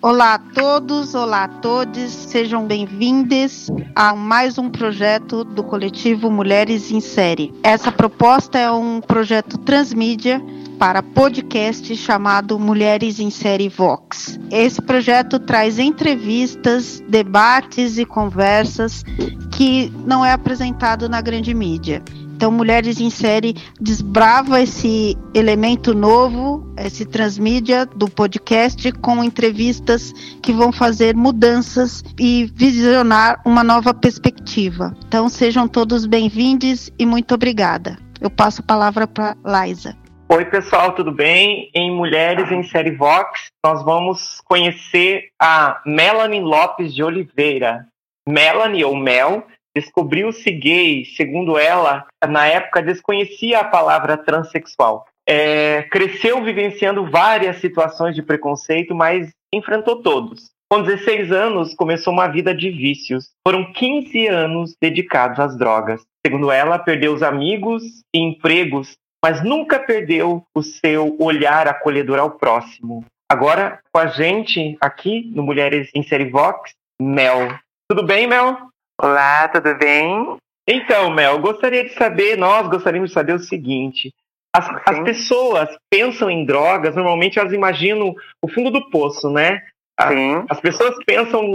Olá a todos, olá a todos, sejam bem-vindos a mais um projeto do coletivo Mulheres em Série. Essa proposta é um projeto transmídia para podcast chamado Mulheres em Série Vox. Esse projeto traz entrevistas, debates e conversas que não é apresentado na grande mídia. Então, Mulheres em Série desbrava esse elemento novo, esse transmídia do podcast, com entrevistas que vão fazer mudanças e visionar uma nova perspectiva. Então, sejam todos bem-vindos e muito obrigada. Eu passo a palavra para Liza. Oi, pessoal, tudo bem? Em Mulheres em Série Vox, nós vamos conhecer a Melanie Lopes de Oliveira. Melanie, ou Mel, descobriu-se gay, segundo ela, na época desconhecia a palavra transexual. É, cresceu vivenciando várias situações de preconceito, mas enfrentou todos. Com 16 anos, começou uma vida de vícios. Foram 15 anos dedicados às drogas. Segundo ela, perdeu os amigos e empregos, mas nunca perdeu o seu olhar acolhedor ao próximo. Agora, com a gente aqui no Mulheres em Série Vox, Mel. Tudo bem, Mel? Olá, tudo bem? Então, Mel, gostaria de saber, nós gostaríamos de saber o seguinte: as, as, pessoas pensam em drogas, normalmente elas imaginam o fundo do poço, né? Sim. As pessoas pensam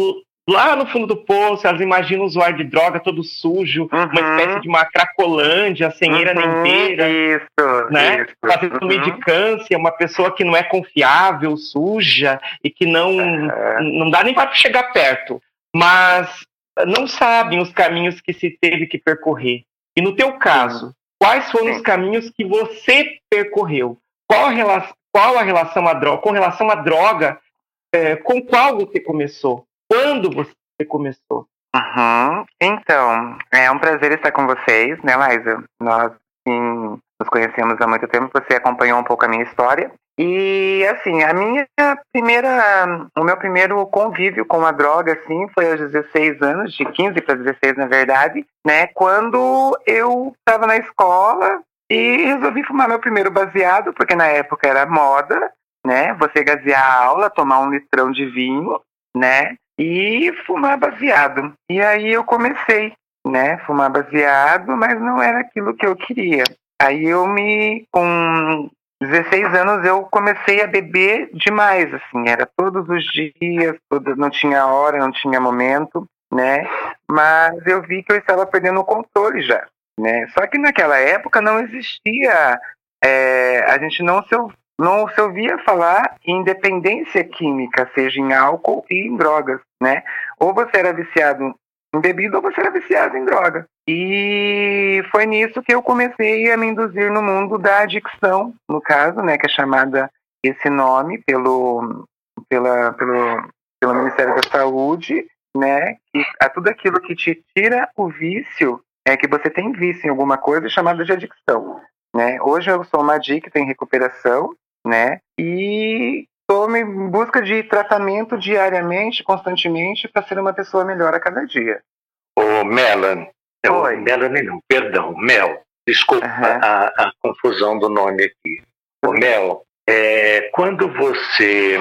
lá no fundo do poço, elas imaginam o usuário de droga todo sujo, uhum. uma espécie de uma cracolândia, sem eira uhum. nem beira. Isso, né? isso. Fazendo uhum. medicância, uma pessoa que não é confiável, suja e que não, não dá nem para chegar perto. Mas não sabem os caminhos que se teve que percorrer. E no teu caso, quais foram os caminhos que você percorreu? Qual a relação, qual a relação à droga? Com relação à droga, é, com qual você começou? Quando você começou? Uhum. Então, é um prazer estar com vocês, né, Liza? Nós sim, nos conhecemos há muito tempo, você acompanhou um pouco a minha história. E assim, a minha primeira, o meu primeiro convívio com a droga assim foi aos 16 anos, de 15 para 16 na verdade, né, quando eu estava na escola e resolvi fumar meu primeiro baseado, porque na época era moda, né, você gasear a aula, tomar um litrão de vinho, né, e fumar baseado. E aí eu comecei, né, fumar baseado, mas não era aquilo que eu queria. Aí eu me, com 16 anos eu comecei a beber demais, assim, era todos os dias, não tinha hora, não tinha momento, né? Mas eu vi que eu estava perdendo o controle já, né? Só que naquela época não existia, é, a gente não se, não se ouvia falar em dependência química, seja em álcool e em drogas, né? Ou você era viciado em bebida ou você era viciado em droga. E foi nisso que eu comecei a me induzir no mundo da adicção, no caso, né, que é chamada esse nome pelo, pela, pelo, pelo Ministério da Saúde, né, que a tudo aquilo que te tira o vício é que você tem vício em alguma coisa chamada de adicção, né. Hoje eu sou uma adicta em recuperação, né, e estou em busca de tratamento diariamente, constantemente, para ser uma pessoa melhor a cada dia. Ô, Melan, Oi. Melanie não, perdão, Mel. Desculpa uhum. a, a, confusão do nome aqui. Ô, Mel, é, quando você.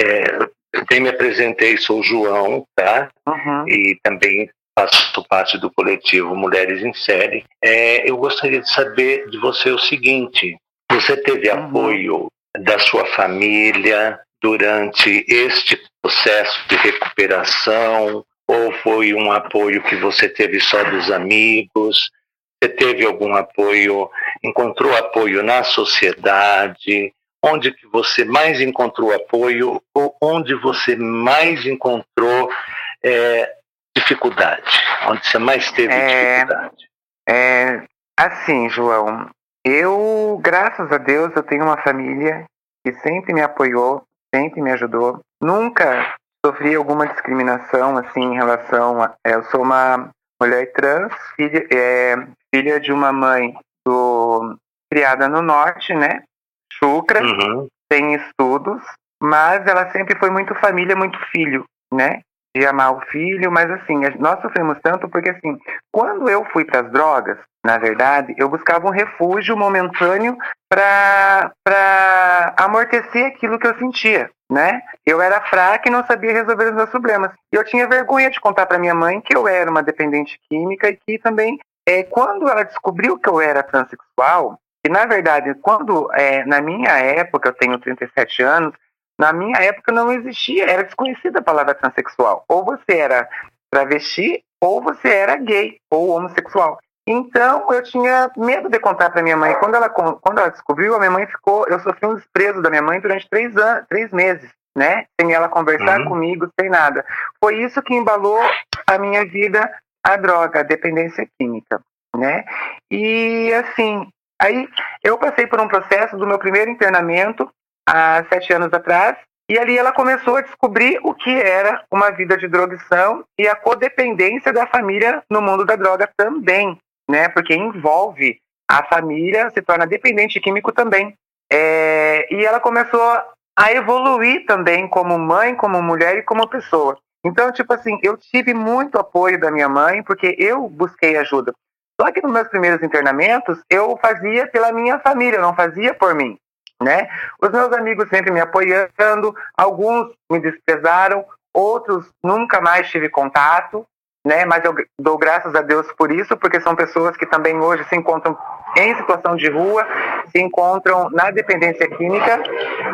É, eu me apresentei, sou João, tá? Uhum. E também faço parte do coletivo Mulheres em Série. É, eu gostaria de saber de você o seguinte: você teve uhum. apoio da sua família durante este processo de recuperação? Ou foi um apoio que você teve só dos amigos? Você teve algum apoio? Encontrou apoio na sociedade? Onde que você mais encontrou apoio ou onde você mais encontrou é, dificuldade? Onde você mais teve é, dificuldade? É, assim, João, eu, graças a Deus, eu tenho uma família que sempre me apoiou, sempre me ajudou. Nunca sofri alguma discriminação assim em relação a eu sou uma mulher trans filha é, filha de uma mãe do criada no norte né chucra uhum. tem estudos mas ela sempre foi muito família muito filho né de amar o filho mas assim nós sofremos tanto porque assim quando eu fui para as drogas na verdade, eu buscava um refúgio momentâneo para amortecer aquilo que eu sentia, né? Eu era fraca e não sabia resolver os meus problemas. E eu tinha vergonha de contar para minha mãe que eu era uma dependente química e que também, é, quando ela descobriu que eu era transexual, e na verdade, quando, é, na minha época, eu tenho 37 anos, na minha época não existia, era desconhecida a palavra transexual. Ou você era travesti, ou você era gay, ou homossexual. Então eu tinha medo de contar para minha mãe. Quando ela, quando ela descobriu, a minha mãe ficou. Eu sofri um desprezo da minha mãe durante três, anos, três meses, né? Sem ela conversar uhum. comigo, sem nada. Foi isso que embalou a minha vida, a droga, a dependência química, né? E assim, aí eu passei por um processo do meu primeiro internamento há sete anos atrás. E ali ela começou a descobrir o que era uma vida de drogação e a codependência da família no mundo da droga também, né? Porque envolve a família, se torna dependente químico também. É, e ela começou a evoluir também como mãe, como mulher e como pessoa. Então, tipo assim, eu tive muito apoio da minha mãe, porque eu busquei ajuda. Só que nos meus primeiros internamentos, eu fazia pela minha família, eu não fazia por mim, né? Os meus amigos sempre me apoiando, alguns me desprezaram, outros nunca mais tive contato, né? Mas eu dou graças a Deus por isso, porque são pessoas que também hoje se encontram em situação de rua, se encontram na dependência química,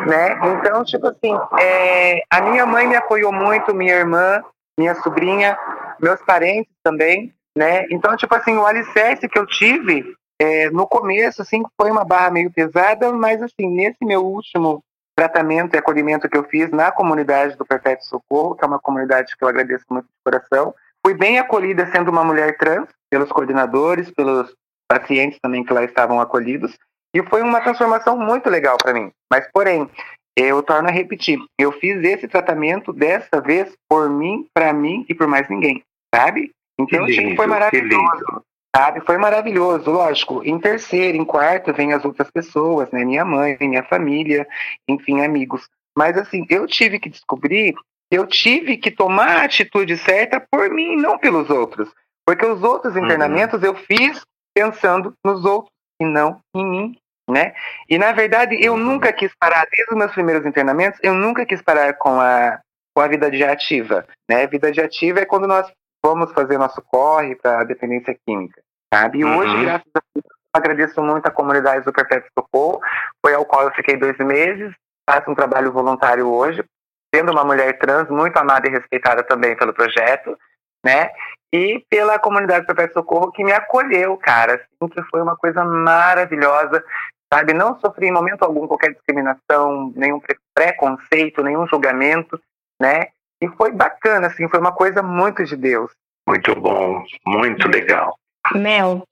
né? Então, tipo assim, é, a minha mãe me apoiou muito, minha irmã, minha sobrinha, meus parentes também, né? Então, tipo assim, o alicerce que eu tive é, no começo, assim, foi uma barra meio pesada, mas assim, nesse meu último tratamento e acolhimento que eu fiz na comunidade do Perpétuo Socorro, que é uma comunidade que eu agradeço muito de coração, Fui bem acolhida sendo uma mulher trans, pelos coordenadores, pelos pacientes também que lá estavam acolhidos, e foi uma transformação muito legal para mim. Mas, porém, eu torno a repetir, eu fiz esse tratamento dessa vez por mim, para mim e por mais ninguém, sabe? Então, lindo, foi maravilhoso. Sabe? Foi maravilhoso, lógico. Em terceiro, em quarto, vem as outras pessoas, né? Minha mãe, minha família, enfim, amigos. Mas assim, eu tive que descobrir eu tive que tomar a atitude certa por mim, não pelos outros. Porque os outros uhum. internamentos uhum. eu fiz pensando nos outros e não em mim, né? E na verdade eu uhum. nunca quis parar, desde os meus primeiros internamentos, eu nunca quis parar com a, com a vida de ativa, né? Vida de ativa é quando nós vamos fazer nosso corre para a dependência química, sabe? E uhum. hoje, graças a Deus, agradeço muito a comunidade do Perpétuo Socorro, foi ao qual eu fiquei dois meses, faço um trabalho voluntário hoje, sendo uma mulher trans muito amada e respeitada também pelo projeto, né? E pela comunidade Perpétuo Socorro que me acolheu, cara, assim, que foi uma coisa maravilhosa, sabe? Não sofri em momento algum qualquer discriminação, nenhum preconceito, nenhum julgamento, né? E foi bacana, assim, foi uma coisa muito de Deus. Muito bom, muito legal. Mel,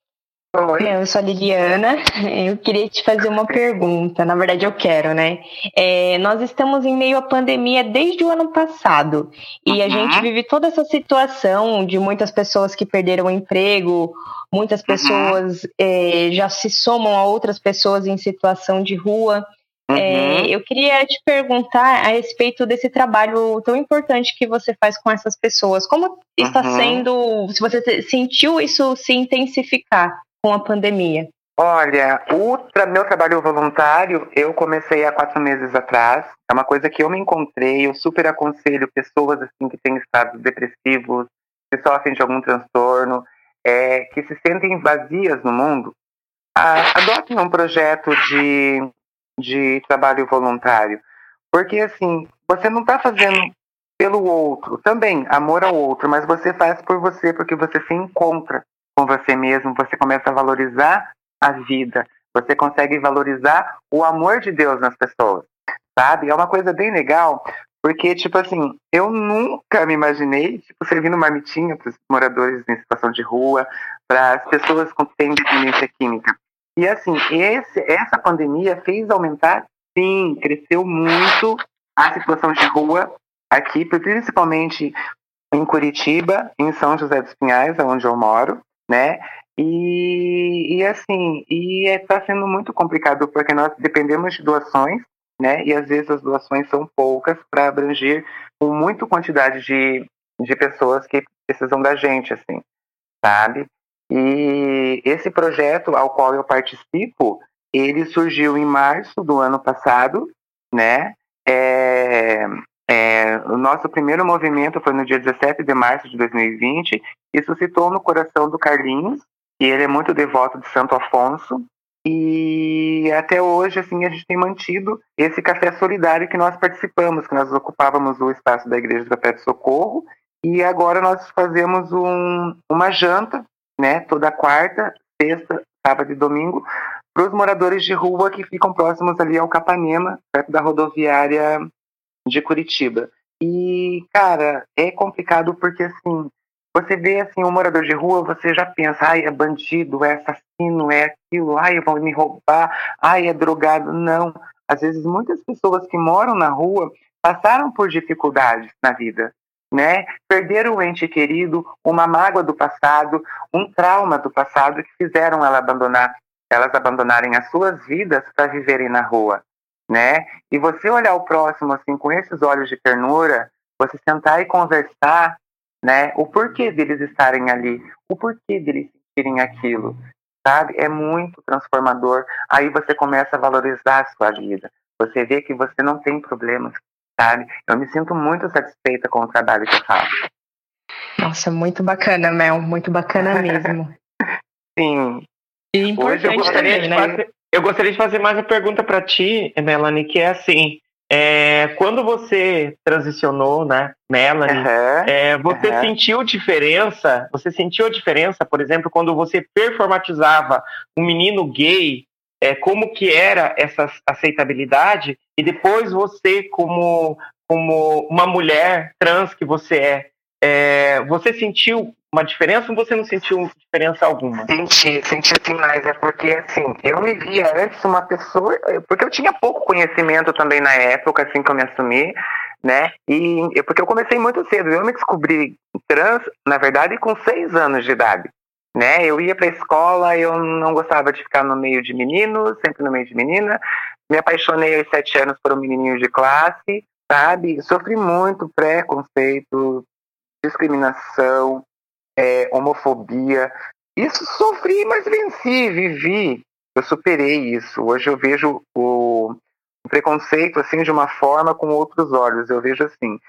Oi. Eu sou a Liliana. Eu queria te fazer uma pergunta. Na verdade, eu quero, né? É, nós estamos em meio à pandemia desde o ano passado e uhum. a gente vive toda essa situação de muitas pessoas que perderam o emprego, muitas uhum. pessoas uhum. é, já se somam a outras pessoas em situação de rua. Uhum. É, eu queria te perguntar a respeito desse trabalho tão importante que você faz com essas pessoas. Como está uhum. sendo, se você sentiu isso se intensificar? com a pandemia? Olha, o tra meu trabalho voluntário eu comecei há quatro meses atrás. É uma coisa que eu me encontrei. Eu super aconselho pessoas assim que têm estados depressivos, que sofrem de algum transtorno, é, que se sentem vazias no mundo. adotem um projeto de, de trabalho voluntário, porque assim você não está fazendo pelo outro, também amor ao outro, mas você faz por você porque você se encontra com você mesmo, você começa a valorizar a vida, você consegue valorizar o amor de Deus nas pessoas, sabe? É uma coisa bem legal, porque, tipo assim, eu nunca me imaginei, tipo, servindo marmitinha para os moradores em situação de rua, para as pessoas com têm dependência química. E, assim, esse, essa pandemia fez aumentar, sim, cresceu muito a situação de rua aqui, principalmente em Curitiba, em São José dos Pinhais, onde eu moro, né? E, e assim, e está é, sendo muito complicado porque nós dependemos de doações, né? E às vezes as doações são poucas para abranger com muita quantidade de, de pessoas que precisam da gente, assim, sabe? E esse projeto ao qual eu participo, ele surgiu em março do ano passado, né? É, é, o nosso primeiro movimento foi no dia 17 de março de 2020 e suscitou no coração do Carlinhos, e ele é muito devoto de Santo Afonso, e até hoje, assim, a gente tem mantido esse café solidário que nós participamos, que nós ocupávamos o espaço da Igreja do Perpétuo Socorro, e agora nós fazemos um, uma janta, né, toda quarta, sexta, sábado e domingo, para os moradores de rua que ficam próximos ali ao Capanema, perto da rodoviária de Curitiba. E, cara, é complicado porque, assim, você vê, assim, um morador de rua, você já pensa, ai, é bandido, é assassino, é aquilo, ai, vão me roubar, ai, é drogado. Não. Às vezes, muitas pessoas que moram na rua passaram por dificuldades na vida, né? Perderam o ente querido, uma mágoa do passado, um trauma do passado que fizeram ela abandonar, elas abandonarem as suas vidas para viverem na rua, né? E você olhar o próximo assim com esses olhos de ternura, você sentar e conversar, né? O porquê deles estarem ali, o porquê deles sentirem aquilo, sabe? É muito transformador. Aí você começa a valorizar a sua vida. Você vê que você não tem problemas, sabe? Eu me sinto muito satisfeita com o trabalho que eu faço. Nossa, muito bacana, Mel, muito bacana mesmo. Sim. E importante Hoje eu gostaria, também, de né? fazer, eu gostaria de fazer mais uma pergunta para ti, Melanie, que é assim, é, quando você transicionou, né, Melanie, uhum, é, você uhum. sentiu diferença? Você sentiu a diferença, por exemplo, quando você performatizava um menino gay? É, como que era essa aceitabilidade? E depois você, como como uma mulher trans que você é, é você sentiu uma diferença ou você não sentiu diferença alguma? Senti, senti demais. É porque, assim, eu me via antes uma pessoa. Porque eu tinha pouco conhecimento também na época, assim que eu me assumi, né? E porque eu comecei muito cedo. Eu me descobri trans, na verdade, com seis anos de idade. Né? Eu ia para a escola, eu não gostava de ficar no meio de meninos, sempre no meio de menina. Me apaixonei aos sete anos por um menininho de classe, sabe? Sofri muito preconceito, discriminação, é, homofobia. Isso sofri, mas venci, vivi. Eu superei isso. Hoje eu vejo o, preconceito assim de uma forma com outros olhos. Eu vejo assim: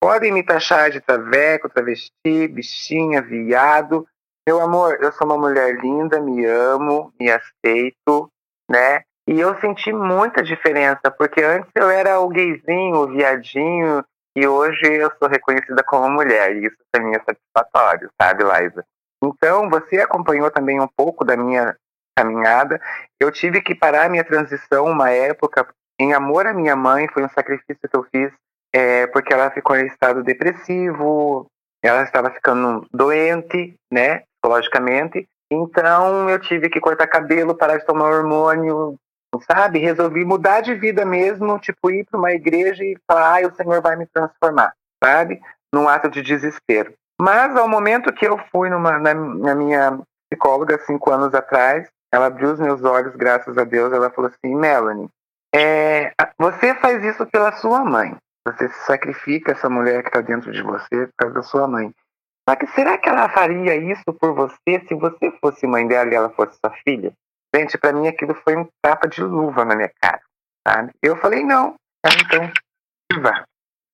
podem me taxar de traveco, travesti, bichinha, viado. Meu amor, eu sou uma mulher linda, me amo, me aceito, né? E eu senti muita diferença, porque antes eu era o gayzinho, o viadinho, e hoje eu sou reconhecida como mulher, e isso para mim é satisfatório, sabe, Liza? Então, você acompanhou também um pouco da minha caminhada. Eu tive que parar minha transição uma época em amor à minha mãe, foi um sacrifício que eu fiz, é, porque ela ficou em estado depressivo, ela estava ficando doente, né, psicologicamente. Então, eu tive que cortar cabelo, parar de tomar hormônio, sabe? Resolvi mudar de vida mesmo, tipo, ir para uma igreja e falar, ah, o Senhor vai me transformar, sabe? Num ato de desespero. Mas ao momento que eu fui numa, na, na minha psicóloga, cinco anos atrás, ela abriu os meus olhos, graças a Deus, ela falou assim, Melanie, é, você faz isso pela sua mãe. Você sacrifica essa mulher que está dentro de você por causa da sua mãe. Só que será que ela faria isso por você se você fosse mãe dela e ela fosse sua filha? Gente, para mim aquilo foi um tapa de luva na minha cara, sabe? Eu falei, não, então, viva,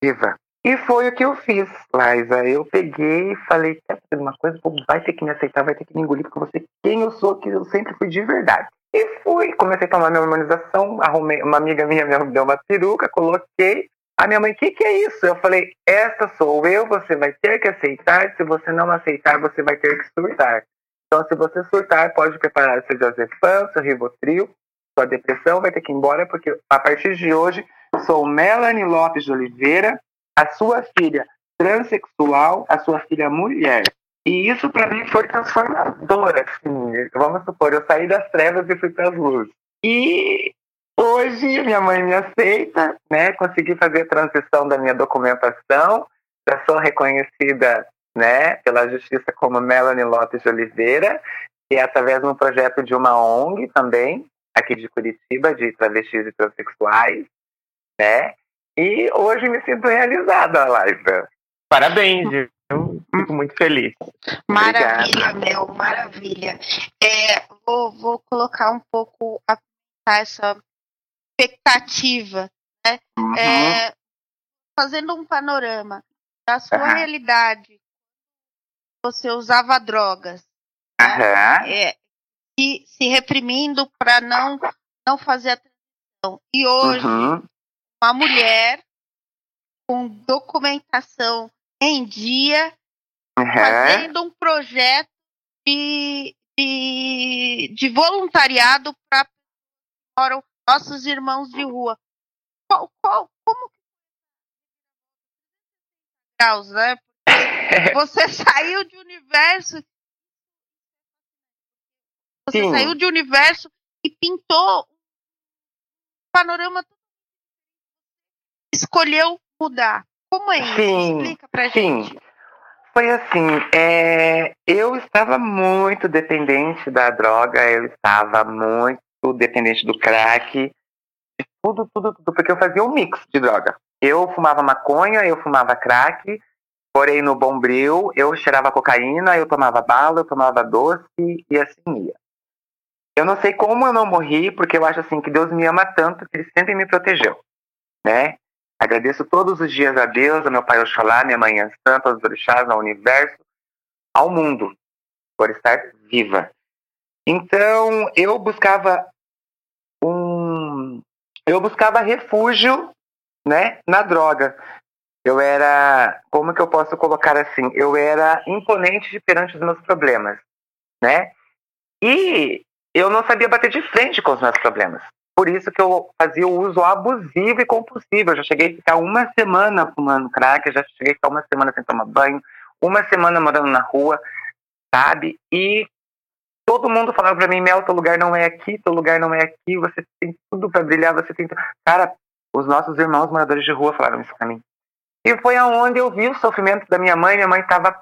viva. E foi o que eu fiz, Liza. Eu peguei e falei, quer fazer uma coisa? Vai ter que me aceitar, vai ter que me engolir, porque você quem eu sou, que eu sempre fui de verdade. E fui, comecei a tomar minha harmonização, arrumei, uma amiga minha me deu uma peruca, coloquei. A minha mãe, o que, que é isso? Eu falei, essa sou eu, você vai ter que aceitar, se você não aceitar, você vai ter que surtar. Então, se você surtar, pode preparar seu diazepam, seu ribotril, sua depressão vai ter que ir embora, porque a partir de hoje sou Melanie Lopes de Oliveira, a sua filha transexual, a sua filha mulher. E isso para mim foi transformador, assim. Vamos supor, eu saí das trevas e fui para as luzes. E hoje minha mãe me aceita, né? Consegui fazer a transição da minha documentação, já sou reconhecida né, pela justiça como Melanie Lopes de Oliveira, e é através de um projeto de uma ONG também, aqui de Curitiba, de travestis e transexuais, né? E hoje me sinto realizada, Laisa. Parabéns, viu? fico muito feliz. Maravilha, Mel, maravilha. É, vou, vou colocar um pouco a, essa expectativa, né? Uhum. É, fazendo um panorama da sua uhum. realidade, você usava drogas, uhum. é, e se reprimindo para não não fazer a transição. E hoje, uhum. uma mulher com documentação em dia, fazendo um projeto de, de, de voluntariado para nossos irmãos de rua. Qual, qual, como graus, né? Você saiu de universo. Você Sim. saiu de universo e pintou um panorama escolheu mudar. Como é isso? Sim, Explica pra sim. gente. Foi assim, é, eu estava muito dependente da droga, eu estava muito dependente do crack, tudo, tudo, tudo, porque eu fazia um mix de droga. Eu fumava maconha, eu fumava crack, porém no Bombril eu cheirava cocaína, eu tomava bala, eu tomava doce e assim ia. Eu não sei como eu não morri, porque eu acho assim que Deus me ama tanto que ele sempre me protegeu, né? Agradeço todos os dias a Deus, a meu pai Oxalá, minha mãe Santa, aos orixás, ao universo, ao mundo, por estar viva. Então, eu buscava eu buscava refúgio, né, na droga. Eu era, como que eu posso colocar assim? Eu era imponente perante os meus problemas, né? E eu não sabia bater de frente com os meus problemas. Por isso que eu fazia o uso abusivo e compulsivo. Eu já cheguei a ficar uma semana fumando crack, já cheguei a ficar uma semana sem tomar banho, uma semana morando na rua, sabe? E todo mundo falava para mim, Mel, teu lugar não é aqui, teu lugar não é aqui, você tem tudo para brilhar, você tem... Cara, os nossos irmãos moradores de rua falaram isso para mim. E foi aonde eu vi o sofrimento da minha mãe. Minha mãe estava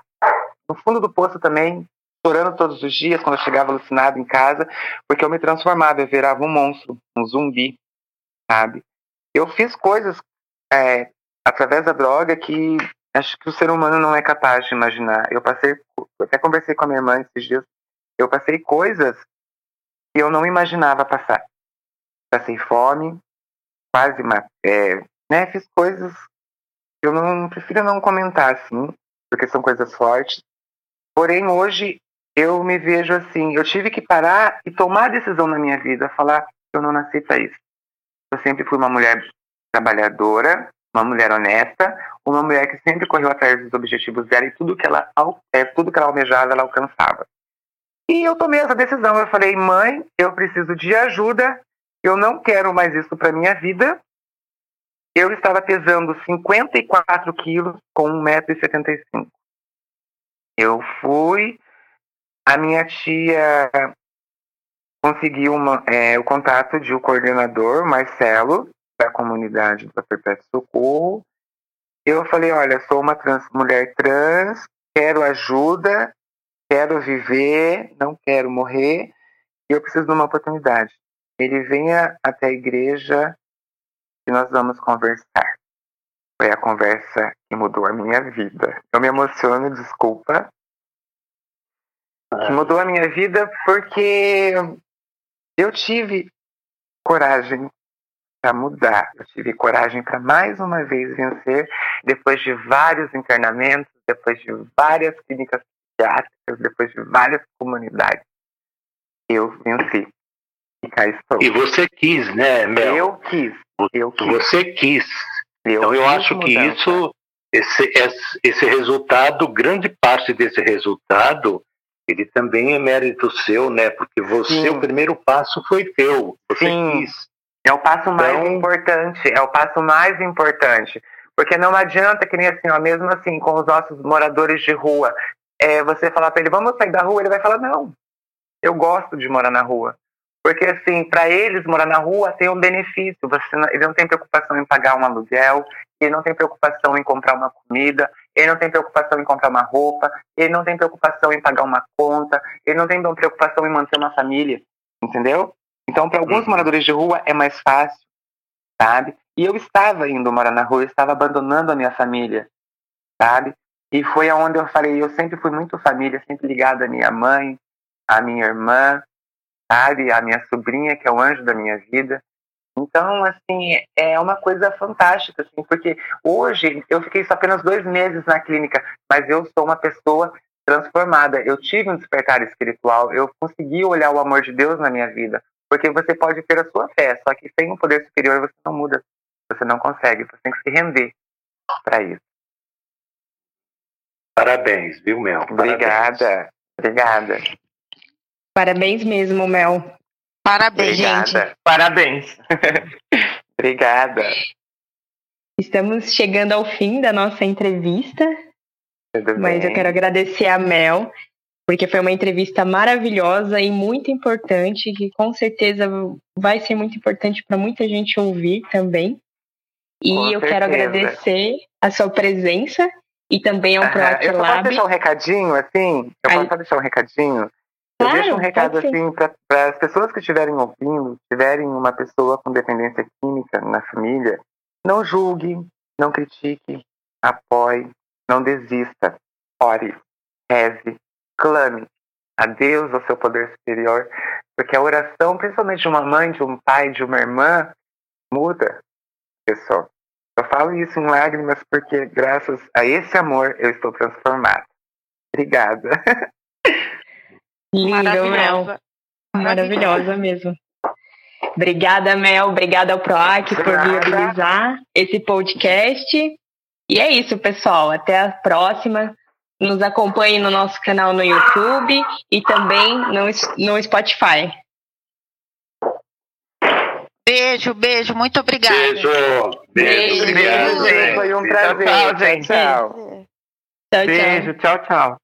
no fundo do poço também, chorando todos os dias quando eu chegava alucinado em casa, porque eu me transformava, eu virava um monstro, um zumbi, sabe? Eu fiz coisas é, através da droga que acho que o ser humano não é capaz de imaginar. Eu passei, eu até conversei com a minha irmã esses dias, eu passei coisas que eu não imaginava passar. Passei fome, quase, é, né, fiz coisas que eu não prefiro não comentar assim, porque são coisas fortes. Porém, hoje eu me vejo assim, eu tive que parar e tomar decisão na minha vida, falar eu não nasci para isso. Eu sempre fui uma mulher trabalhadora, uma mulher honesta, uma mulher que sempre correu atrás dos objetivos dela e tudo que ela, é, tudo que ela almejava, ela alcançava. E eu tomei essa decisão, eu falei, mãe, eu preciso de ajuda, eu não quero mais isso para minha vida. Eu estava pesando 54 quilos com 1,75m. Eu fui a minha tia conseguiu uma, é, o contato de um coordenador, Marcelo, da comunidade do Perpétuo Socorro. Eu falei, olha, sou uma trans, mulher trans, quero ajuda, quero viver, não quero morrer, e eu preciso de uma oportunidade. Ele venha até a igreja e nós vamos conversar. Foi a conversa que mudou a minha vida. Eu me emociono, desculpa, que mudou a minha vida porque eu tive coragem para mudar, eu tive coragem para mais uma vez vencer, depois de vários internamentos, depois de várias clínicas psiquiátricas, depois de várias comunidades. Eu venci. E cá estou. E você quis, né, Mel? Eu quis. Eu quis. Você quis. Eu então eu acho que isso, esse, esse resultado, grande parte desse resultado ele também é mérito seu, né? Porque você, Sim. o primeiro passo foi teu. Você Sim. quis. É o passo mais então... importante. É o passo mais importante. Porque não adianta que nem assim, ó, mesmo assim, com os nossos moradores de rua, é, você falar para ele, vamos sair da rua, ele vai falar, não, eu gosto de morar na rua. Porque, assim, para eles, morar na rua tem um benefício. Você não, ele não tem preocupação em pagar um aluguel, ele não tem preocupação em comprar uma comida, ele não tem preocupação em comprar uma roupa, ele não tem preocupação em pagar uma conta, ele não tem preocupação em manter uma família, entendeu? Então, para alguns uhum. moradores de rua é mais fácil, sabe? E eu estava indo morar na rua, eu estava abandonando a minha família, sabe? E foi aonde eu falei, eu sempre fui muito família, sempre ligado à minha mãe, à minha irmã, sabe, à minha sobrinha, que é o anjo da minha vida. Então, assim, é uma coisa fantástica, assim, porque hoje eu fiquei só apenas dois meses na clínica, mas eu sou uma pessoa transformada. Eu tive um despertar espiritual, eu consegui olhar o amor de Deus na minha vida, porque você pode ter a sua fé, só que sem um poder superior você não muda, você não consegue, você tem que se render para isso. Parabéns, viu, Mel? Obrigada, obrigada. Parabéns mesmo, Mel. Parabéns, Obrigada. gente. Parabéns. Obrigada. Estamos chegando ao fim da nossa entrevista, Tudo mas eu quero agradecer a Mel, porque foi uma entrevista maravilhosa e muito importante, que com certeza vai ser muito importante para muita gente ouvir também. E Com eu quero certeza. agradecer a sua presença e também ao Aham, Proact Eu só posso deixar um recadinho, assim? Eu Aí- posso deixar um recadinho? Eu Claro, deixo um recado, assim, para as pessoas que estiverem ouvindo, tiverem uma pessoa com dependência química na família, não julgue, não critique, apoie, não desista. Ore, reze, clame a Deus, ao seu poder superior, porque a oração, principalmente de uma mãe, de um pai, de uma irmã, muda a pessoa. Eu falo isso em lágrimas porque, graças a esse amor, eu estou transformada. Obrigada. Lindo, Mel. Maravilhosa. Maravilhosa mesmo. Obrigada, Mel. Obrigada ao PROAC por viabilizar esse podcast. E é isso, pessoal. Até a próxima. Nos acompanhe no nosso canal no YouTube e também no, no Spotify. Beijo, beijo. Muito obrigada. Beijo. Beijo. Beijo, Obrigado, beijo. Foi um prazer. tchau, gente. Tchau. Tchau, tchau. Beijo, tchau, tchau.